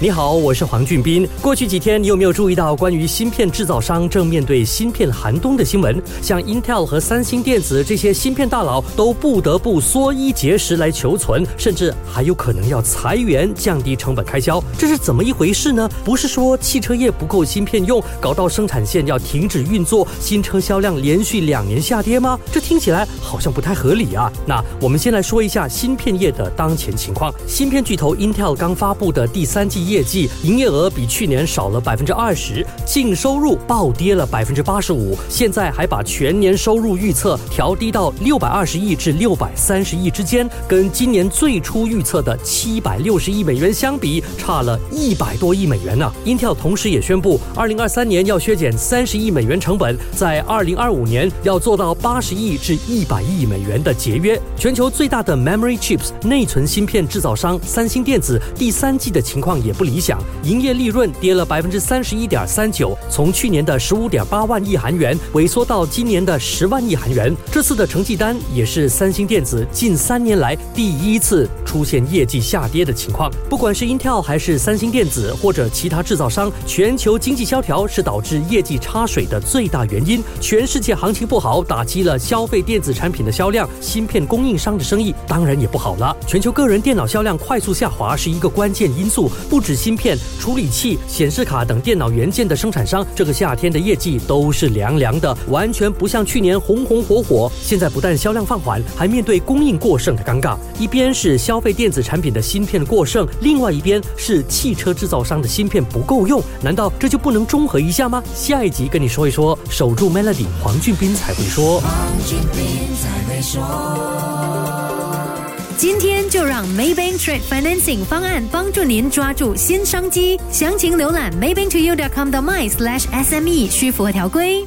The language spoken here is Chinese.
你好，我是黄俊斌。过去几天，你有没有注意到关于芯片制造商正面对芯片寒冬的新闻？像 Intel 和三星电子这些芯片大佬都不得不缩衣节食来求存，甚至还有可能要裁员，降低成本开销。这是怎么一回事呢？不是说汽车业不够芯片用，搞到生产线要停止运作，新车销量连续两年下跌吗？这听起来好像不太合理啊。那我们先来说一下芯片业的当前情况。芯片巨头 Intel 刚发布的第三季。业绩营业额比去年少了百分之二十，净收入暴跌了百分之八十五，现在还把全年收入预测调低到六百二十亿至六百三十亿之间，跟今年最初预测的七百六十亿美元相比，差了一百多亿美元呢。Intel 同时也宣布，二零二三年要削减三十亿美元成本，在二零二五年要做到八十亿至一百亿美元的节约。全球最大的 Memory Chips 内存芯片制造商三星电子第三季的情况也。不理想，营业利润跌了百分之三十一点三九，从去年的十五点八万亿韩元萎缩到今年的十万亿韩元。这次的成绩单也是三星电子近三年来第一次出现业绩下跌的情况。不管是 Intel 还是三星电子或者其他制造商，全球经济萧条是导致业绩差水的最大原因。全世界行情不好，打击了消费电子产品的销量，芯片供应商的生意当然也不好了。全球个人电脑销量快速下滑是一个关键因素，不。是芯片、处理器、显示卡等电脑元件的生产商，这个夏天的业绩都是凉凉的，完全不像去年红红火火。现在不但销量放缓，还面对供应过剩的尴尬。一边是消费电子产品的芯片过剩，另外一边是汽车制造商的芯片不够用，难道这就不能中和一下吗？下一集跟你说一说，守住 Melody，黄俊斌才会说。今天就让 Maybank Trade Financing 方案帮助您抓住新商机。详情浏览 maybanktoyou.com 的 my/sme，需符合条规。